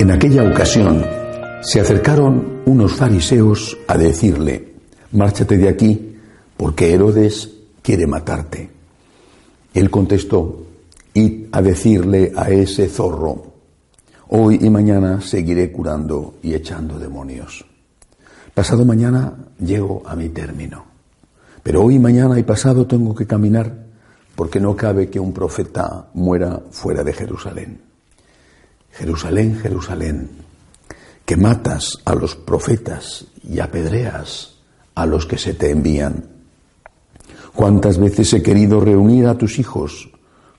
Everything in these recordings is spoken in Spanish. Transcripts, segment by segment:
En aquella ocasión se acercaron unos fariseos a decirle, márchate de aquí, porque Herodes quiere matarte. Él contestó, id a decirle a ese zorro, hoy y mañana seguiré curando y echando demonios. Pasado mañana llego a mi término, pero hoy, mañana y pasado tengo que caminar porque no cabe que un profeta muera fuera de Jerusalén. Jerusalén, Jerusalén, que matas a los profetas y apedreas a los que se te envían. ¿Cuántas veces he querido reunir a tus hijos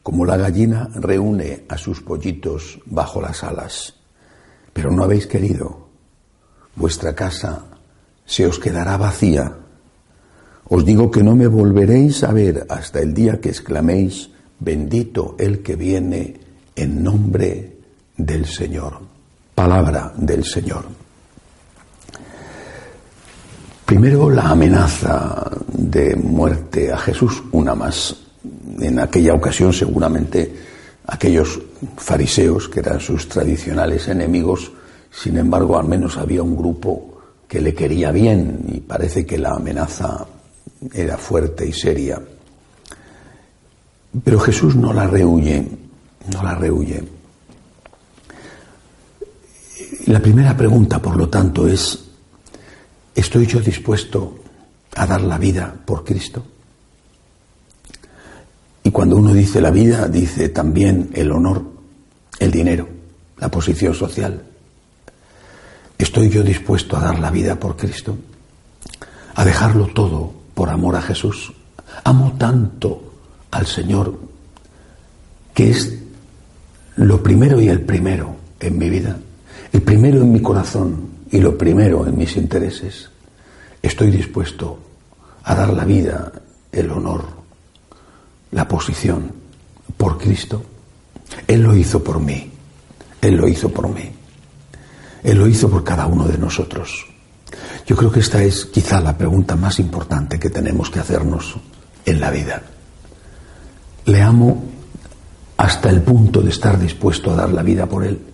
como la gallina reúne a sus pollitos bajo las alas? Pero no habéis querido. Vuestra casa se os quedará vacía. Os digo que no me volveréis a ver hasta el día que exclaméis, bendito el que viene en nombre del Señor. Palabra del Señor. Primero la amenaza de muerte a Jesús, una más. En aquella ocasión seguramente aquellos fariseos, que eran sus tradicionales enemigos, sin embargo al menos había un grupo que le quería bien y parece que la amenaza era fuerte y seria. Pero Jesús no la rehuye, no la rehuye. La primera pregunta, por lo tanto, es, ¿estoy yo dispuesto a dar la vida por Cristo? Y cuando uno dice la vida, dice también el honor, el dinero, la posición social, ¿Estoy yo dispuesto a dar la vida por Cristo? ¿A dejarlo todo por amor a Jesús? Amo tanto al Señor que es lo primero y el primero en mi vida, el primero en mi corazón y lo primero en mis intereses. Estoy dispuesto a dar la vida, el honor, la posición por Cristo. Él lo hizo por mí. Él lo hizo por mí. Él lo hizo por cada uno de nosotros. Yo creo que esta es quizá la pregunta más importante que tenemos que hacernos en la vida. ¿Le amo hasta el punto de estar dispuesto a dar la vida por Él?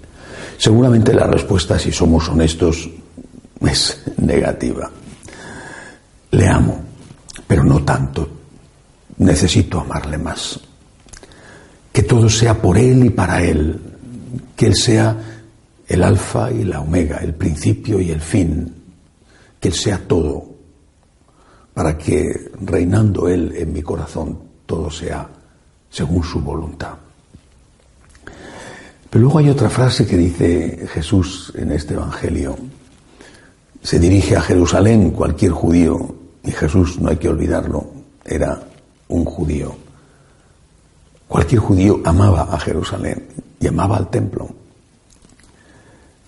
Seguramente la respuesta, si somos honestos, es negativa. Le amo, pero no tanto. Necesito amarle más. Que todo sea por Él y para Él. Que Él sea el alfa y la omega, el principio y el fin, que Él sea todo, para que reinando Él en mi corazón todo sea según su voluntad. Pero luego hay otra frase que dice Jesús en este Evangelio. Se dirige a Jerusalén cualquier judío, y Jesús, no hay que olvidarlo, era un judío. Cualquier judío amaba a Jerusalén y amaba al templo.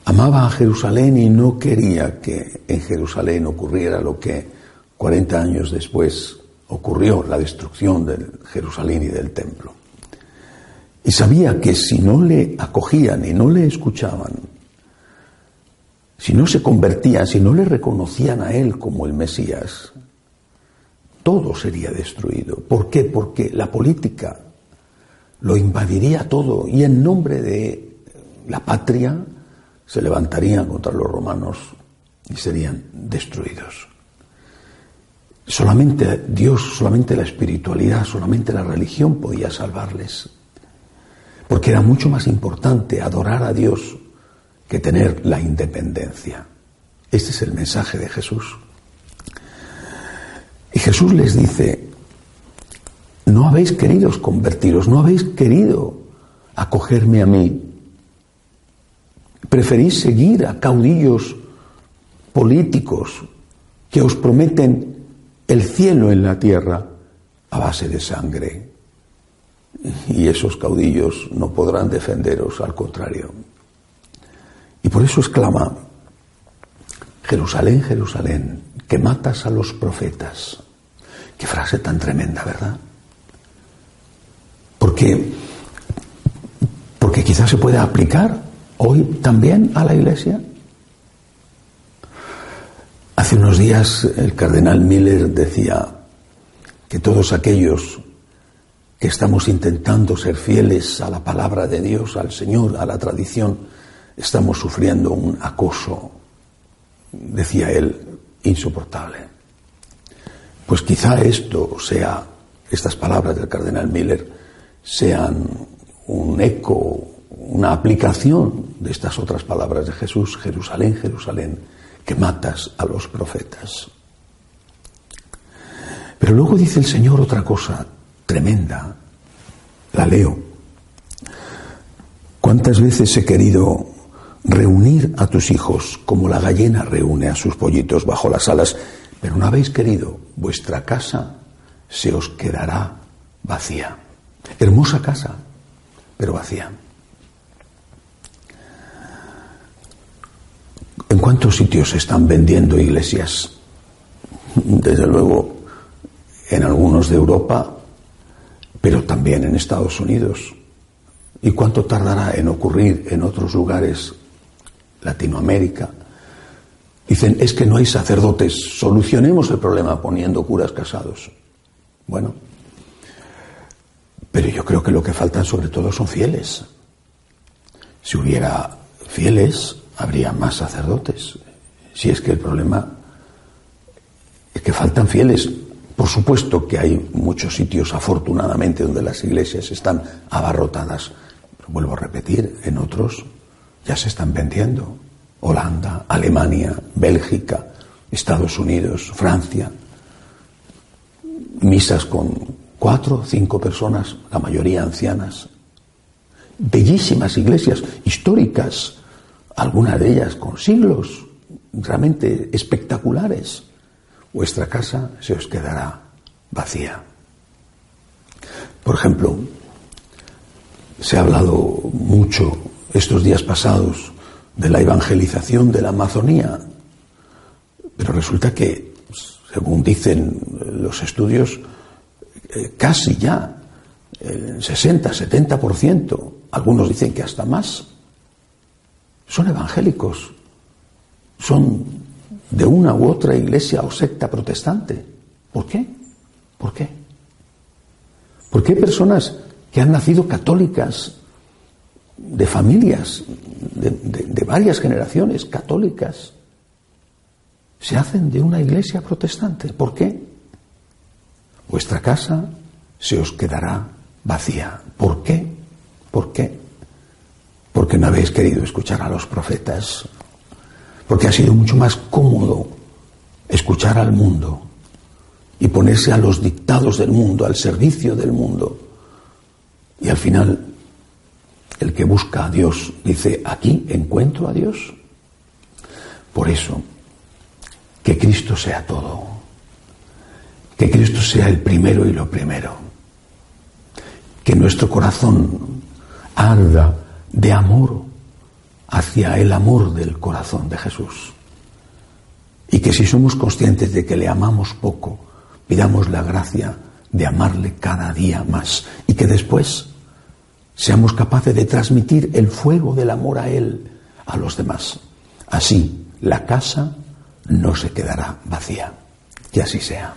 Amaba a Jerusalén y no quería que en Jerusalén ocurriera lo que 40 años después ocurrió, la destrucción de Jerusalén y del templo. Y sabía que si no le acogían y no le escuchaban, si no se convertían, si no le reconocían a él como el Mesías, todo sería destruido. ¿Por qué? Porque la política lo invadiría todo y en nombre de la patria, se levantarían contra los romanos y serían destruidos. Solamente Dios, solamente la espiritualidad, solamente la religión podía salvarles. Porque era mucho más importante adorar a Dios que tener la independencia. Este es el mensaje de Jesús. Y Jesús les dice, no habéis querido convertiros, no habéis querido acogerme a mí, Preferís seguir a caudillos políticos que os prometen el cielo en la tierra a base de sangre. Y esos caudillos no podrán defenderos, al contrario. Y por eso exclama, Jerusalén, Jerusalén, que matas a los profetas. Qué frase tan tremenda, ¿verdad? Porque, porque quizás se pueda aplicar hoy también a la Iglesia? Hace unos días el cardenal Miller decía que todos aquellos que estamos intentando ser fieles a la palabra de Dios, al Señor, a la tradición, estamos sufriendo un acoso, decía él, insoportable. Pues quizá esto sea, estas palabras del cardenal Miller, sean un eco, una aplicación de estas otras palabras de Jesús, Jerusalén, Jerusalén, que matas a los profetas. Pero luego dice el Señor otra cosa tremenda, la leo. ¿Cuántas veces he querido reunir a tus hijos como la gallina reúne a sus pollitos bajo las alas, pero no habéis querido, vuestra casa se os quedará vacía. Hermosa casa, pero vacía. ¿En cuántos sitios se están vendiendo iglesias? Desde luego, en algunos de Europa, pero también en Estados Unidos. ¿Y cuánto tardará en ocurrir en otros lugares, Latinoamérica? Dicen, es que no hay sacerdotes, solucionemos el problema poniendo curas casados. Bueno, pero yo creo que lo que faltan sobre todo son fieles. Si hubiera fieles, habría más sacerdotes. Si es que el problema es que faltan fieles. Por supuesto que hay muchos sitios, afortunadamente, donde las iglesias están abarrotadas. vuelvo a repetir, en otros ya se están vendiendo. Holanda, Alemania, Bélgica, Estados Unidos, Francia. Misas con cuatro, cinco personas, la mayoría ancianas. Bellísimas iglesias históricas, algunas de ellas con siglos realmente espectaculares, vuestra casa se os quedará vacía. Por ejemplo, se ha hablado mucho estos días pasados de la evangelización de la Amazonía, pero resulta que, según dicen los estudios, eh, casi ya el 60, 70%, algunos dicen que hasta más, son evangélicos, son de una u otra iglesia o secta protestante. ¿Por qué? ¿Por qué? Porque hay personas que han nacido católicas, de familias, de, de varias generaciones católicas, se hacen de una iglesia protestante. ¿Por qué? Vuestra casa se os quedará vacía. ¿Por qué? ¿Por qué? porque no habéis querido escuchar a los profetas, porque ha sido mucho más cómodo escuchar al mundo y ponerse a los dictados del mundo, al servicio del mundo. Y al final, el que busca a Dios dice, aquí encuentro a Dios. Por eso, que Cristo sea todo, que Cristo sea el primero y lo primero, que nuestro corazón arda de amor hacia el amor del corazón de Jesús. Y que si somos conscientes de que le amamos poco, pidamos la gracia de amarle cada día más y que después seamos capaces de transmitir el fuego del amor a Él a los demás. Así la casa no se quedará vacía. Que así sea.